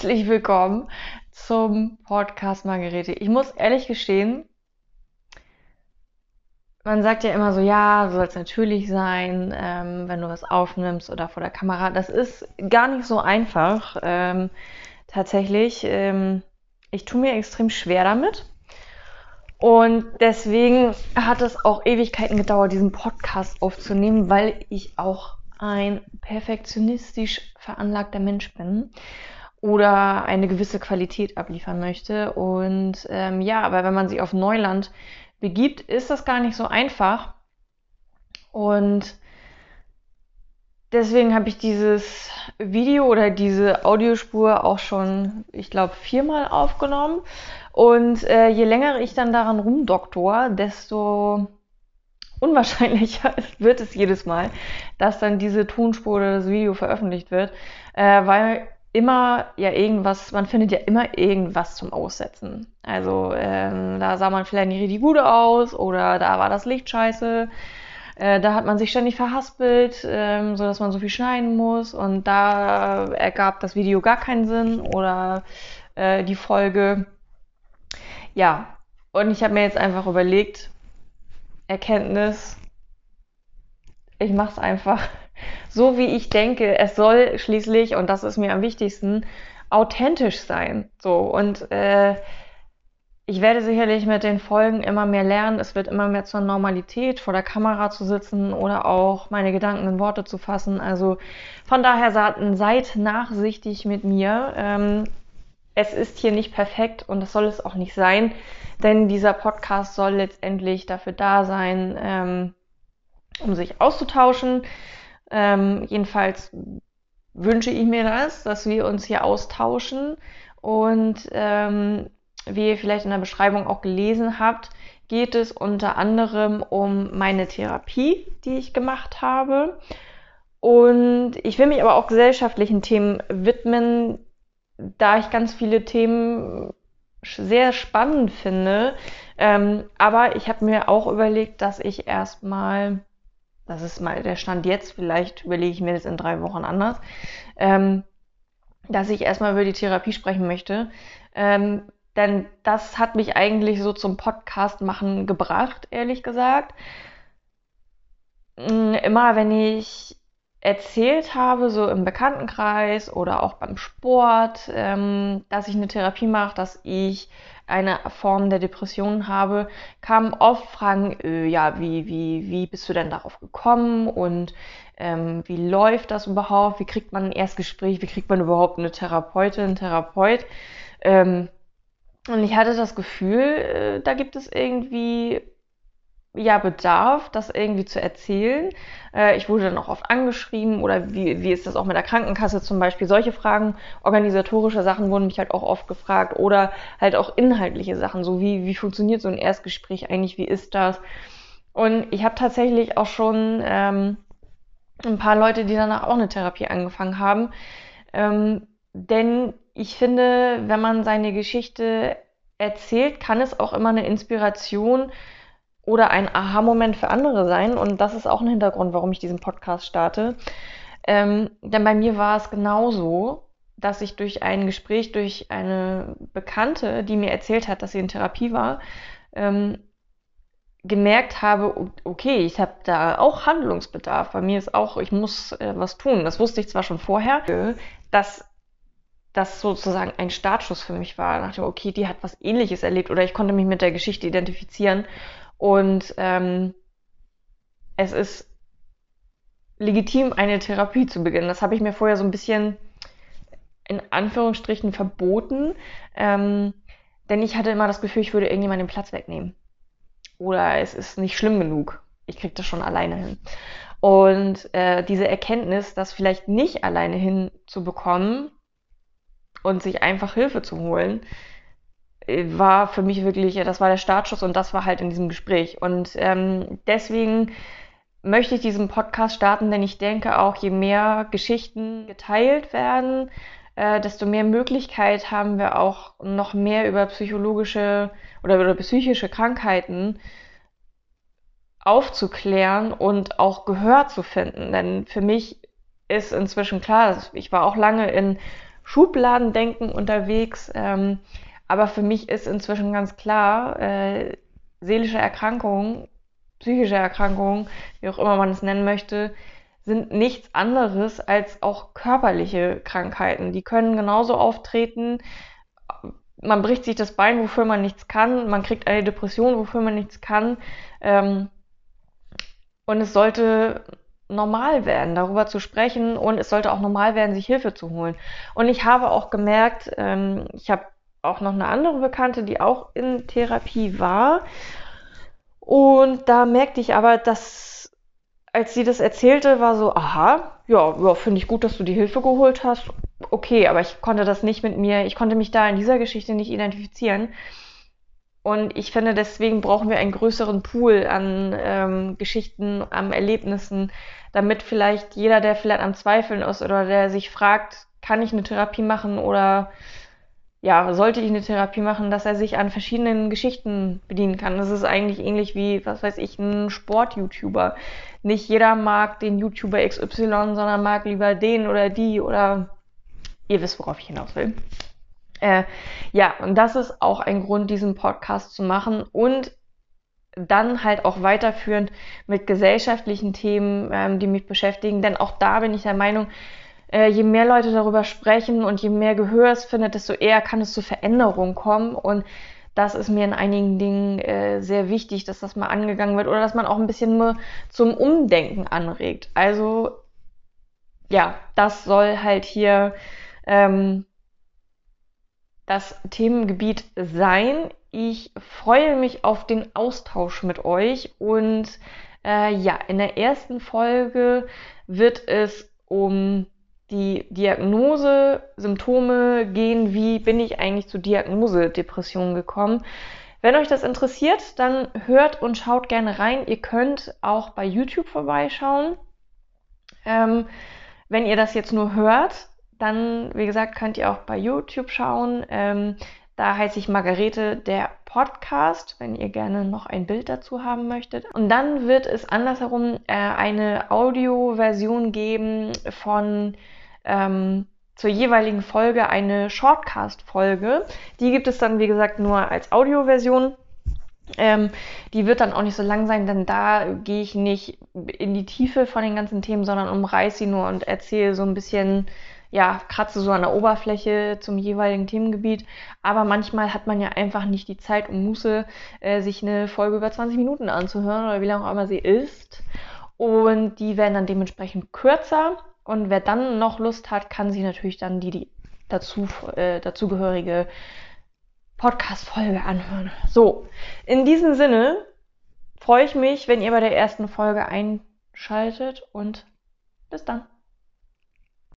herzlich willkommen zum Podcast Margarete. Ich muss ehrlich gestehen, man sagt ja immer so, ja, soll es natürlich sein, ähm, wenn du was aufnimmst oder vor der Kamera. Das ist gar nicht so einfach. Ähm, tatsächlich, ähm, ich tue mir extrem schwer damit. Und deswegen hat es auch Ewigkeiten gedauert, diesen Podcast aufzunehmen, weil ich auch ein perfektionistisch veranlagter Mensch bin oder eine gewisse Qualität abliefern möchte. Und ähm, ja, aber wenn man sich auf Neuland begibt, ist das gar nicht so einfach. Und deswegen habe ich dieses Video oder diese Audiospur auch schon, ich glaube, viermal aufgenommen. Und äh, je länger ich dann daran rumdoktor, desto unwahrscheinlicher wird es jedes Mal, dass dann diese Tonspur oder das Video veröffentlicht wird, äh, weil immer ja irgendwas, man findet ja immer irgendwas zum Aussetzen. Also ähm, da sah man vielleicht nicht richtig gut aus oder da war das Licht scheiße. Äh, da hat man sich ständig verhaspelt, ähm, so dass man so viel schneiden muss und da ergab das Video gar keinen Sinn oder äh, die Folge. Ja, und ich habe mir jetzt einfach überlegt, Erkenntnis, ich mache es einfach so wie ich denke, es soll schließlich, und das ist mir am wichtigsten, authentisch sein. So und äh, ich werde sicherlich mit den Folgen immer mehr lernen. Es wird immer mehr zur Normalität, vor der Kamera zu sitzen oder auch meine Gedanken in Worte zu fassen. Also von daher seid nachsichtig mit mir. Ähm, es ist hier nicht perfekt und das soll es auch nicht sein, denn dieser Podcast soll letztendlich dafür da sein, ähm, um sich auszutauschen, ähm, jedenfalls wünsche ich mir das, dass wir uns hier austauschen. Und ähm, wie ihr vielleicht in der Beschreibung auch gelesen habt, geht es unter anderem um meine Therapie, die ich gemacht habe. Und ich will mich aber auch gesellschaftlichen Themen widmen, da ich ganz viele Themen sehr spannend finde. Ähm, aber ich habe mir auch überlegt, dass ich erstmal das ist mal der Stand jetzt, vielleicht überlege ich mir das in drei Wochen anders, ähm, dass ich erstmal über die Therapie sprechen möchte. Ähm, denn das hat mich eigentlich so zum Podcast machen gebracht, ehrlich gesagt. Mm, immer wenn ich erzählt habe, so im Bekanntenkreis oder auch beim Sport, ähm, dass ich eine Therapie mache, dass ich eine Form der Depression habe, kamen oft Fragen, äh, ja, wie, wie, wie bist du denn darauf gekommen und ähm, wie läuft das überhaupt? Wie kriegt man ein Erstgespräch? Wie kriegt man überhaupt eine Therapeutin, einen Therapeut? Ähm, und ich hatte das Gefühl, äh, da gibt es irgendwie ja, Bedarf, das irgendwie zu erzählen. Äh, ich wurde dann auch oft angeschrieben oder wie, wie ist das auch mit der Krankenkasse zum Beispiel? Solche Fragen, organisatorische Sachen wurden mich halt auch oft gefragt oder halt auch inhaltliche Sachen, so wie, wie funktioniert so ein Erstgespräch eigentlich, wie ist das? Und ich habe tatsächlich auch schon ähm, ein paar Leute, die danach auch eine Therapie angefangen haben. Ähm, denn ich finde, wenn man seine Geschichte erzählt, kann es auch immer eine Inspiration oder ein Aha-Moment für andere sein. Und das ist auch ein Hintergrund, warum ich diesen Podcast starte. Ähm, denn bei mir war es genauso, dass ich durch ein Gespräch, durch eine Bekannte, die mir erzählt hat, dass sie in Therapie war, ähm, gemerkt habe, okay, ich habe da auch Handlungsbedarf. Bei mir ist auch, ich muss äh, was tun. Das wusste ich zwar schon vorher, dass das sozusagen ein Startschuss für mich war. Nach dem, okay, die hat was ähnliches erlebt oder ich konnte mich mit der Geschichte identifizieren und ähm, es ist legitim, eine Therapie zu beginnen. Das habe ich mir vorher so ein bisschen in Anführungsstrichen verboten, ähm, denn ich hatte immer das Gefühl, ich würde irgendjemand den Platz wegnehmen. Oder es ist nicht schlimm genug. Ich kriege das schon alleine hin. Und äh, diese Erkenntnis, das vielleicht nicht alleine hinzubekommen und sich einfach Hilfe zu holen, war für mich wirklich, das war der Startschuss und das war halt in diesem Gespräch. Und ähm, deswegen möchte ich diesen Podcast starten, denn ich denke auch, je mehr Geschichten geteilt werden, äh, desto mehr Möglichkeit haben wir auch noch mehr über psychologische oder über psychische Krankheiten aufzuklären und auch Gehör zu finden. Denn für mich ist inzwischen klar, ich war auch lange in Schubladendenken unterwegs. Ähm, aber für mich ist inzwischen ganz klar, äh, seelische Erkrankungen, psychische Erkrankungen, wie auch immer man es nennen möchte, sind nichts anderes als auch körperliche Krankheiten. Die können genauso auftreten. Man bricht sich das Bein, wofür man nichts kann. Man kriegt eine Depression, wofür man nichts kann. Ähm, und es sollte normal werden, darüber zu sprechen und es sollte auch normal werden, sich Hilfe zu holen. Und ich habe auch gemerkt, ähm, ich habe auch noch eine andere Bekannte, die auch in Therapie war. Und da merkte ich aber, dass als sie das erzählte, war so, aha, ja, ja finde ich gut, dass du die Hilfe geholt hast. Okay, aber ich konnte das nicht mit mir, ich konnte mich da in dieser Geschichte nicht identifizieren. Und ich finde, deswegen brauchen wir einen größeren Pool an ähm, Geschichten, an Erlebnissen, damit vielleicht jeder, der vielleicht am Zweifeln ist oder der sich fragt, kann ich eine Therapie machen oder ja, sollte ich eine Therapie machen, dass er sich an verschiedenen Geschichten bedienen kann. Das ist eigentlich ähnlich wie, was weiß ich, ein Sport-YouTuber. Nicht jeder mag den YouTuber XY, sondern mag lieber den oder die oder ihr wisst, worauf ich hinaus will. Äh, ja, und das ist auch ein Grund, diesen Podcast zu machen und dann halt auch weiterführend mit gesellschaftlichen Themen, ähm, die mich beschäftigen. Denn auch da bin ich der Meinung, äh, je mehr Leute darüber sprechen und je mehr Gehör es findet, desto eher kann es zu Veränderungen kommen. Und das ist mir in einigen Dingen äh, sehr wichtig, dass das mal angegangen wird oder dass man auch ein bisschen nur zum Umdenken anregt. Also ja, das soll halt hier ähm, das Themengebiet sein. Ich freue mich auf den Austausch mit euch und äh, ja, in der ersten Folge wird es um die Diagnose, Symptome gehen, wie bin ich eigentlich zur Diagnose Depression gekommen. Wenn euch das interessiert, dann hört und schaut gerne rein. Ihr könnt auch bei YouTube vorbeischauen. Ähm, wenn ihr das jetzt nur hört, dann, wie gesagt, könnt ihr auch bei YouTube schauen. Ähm, da heiße ich Margarete der Podcast, wenn ihr gerne noch ein Bild dazu haben möchtet. Und dann wird es andersherum äh, eine Audioversion geben von ähm, zur jeweiligen Folge eine Shortcast-Folge. Die gibt es dann, wie gesagt, nur als Audioversion. Ähm, die wird dann auch nicht so lang sein, denn da gehe ich nicht in die Tiefe von den ganzen Themen, sondern umreiße sie nur und erzähle so ein bisschen, ja, kratze so an der Oberfläche zum jeweiligen Themengebiet. Aber manchmal hat man ja einfach nicht die Zeit und Muße, äh, sich eine Folge über 20 Minuten anzuhören oder wie lange auch immer sie ist. Und die werden dann dementsprechend kürzer. Und wer dann noch Lust hat, kann sich natürlich dann die, die dazu, äh, dazugehörige Podcast-Folge anhören. So, in diesem Sinne freue ich mich, wenn ihr bei der ersten Folge einschaltet und bis dann.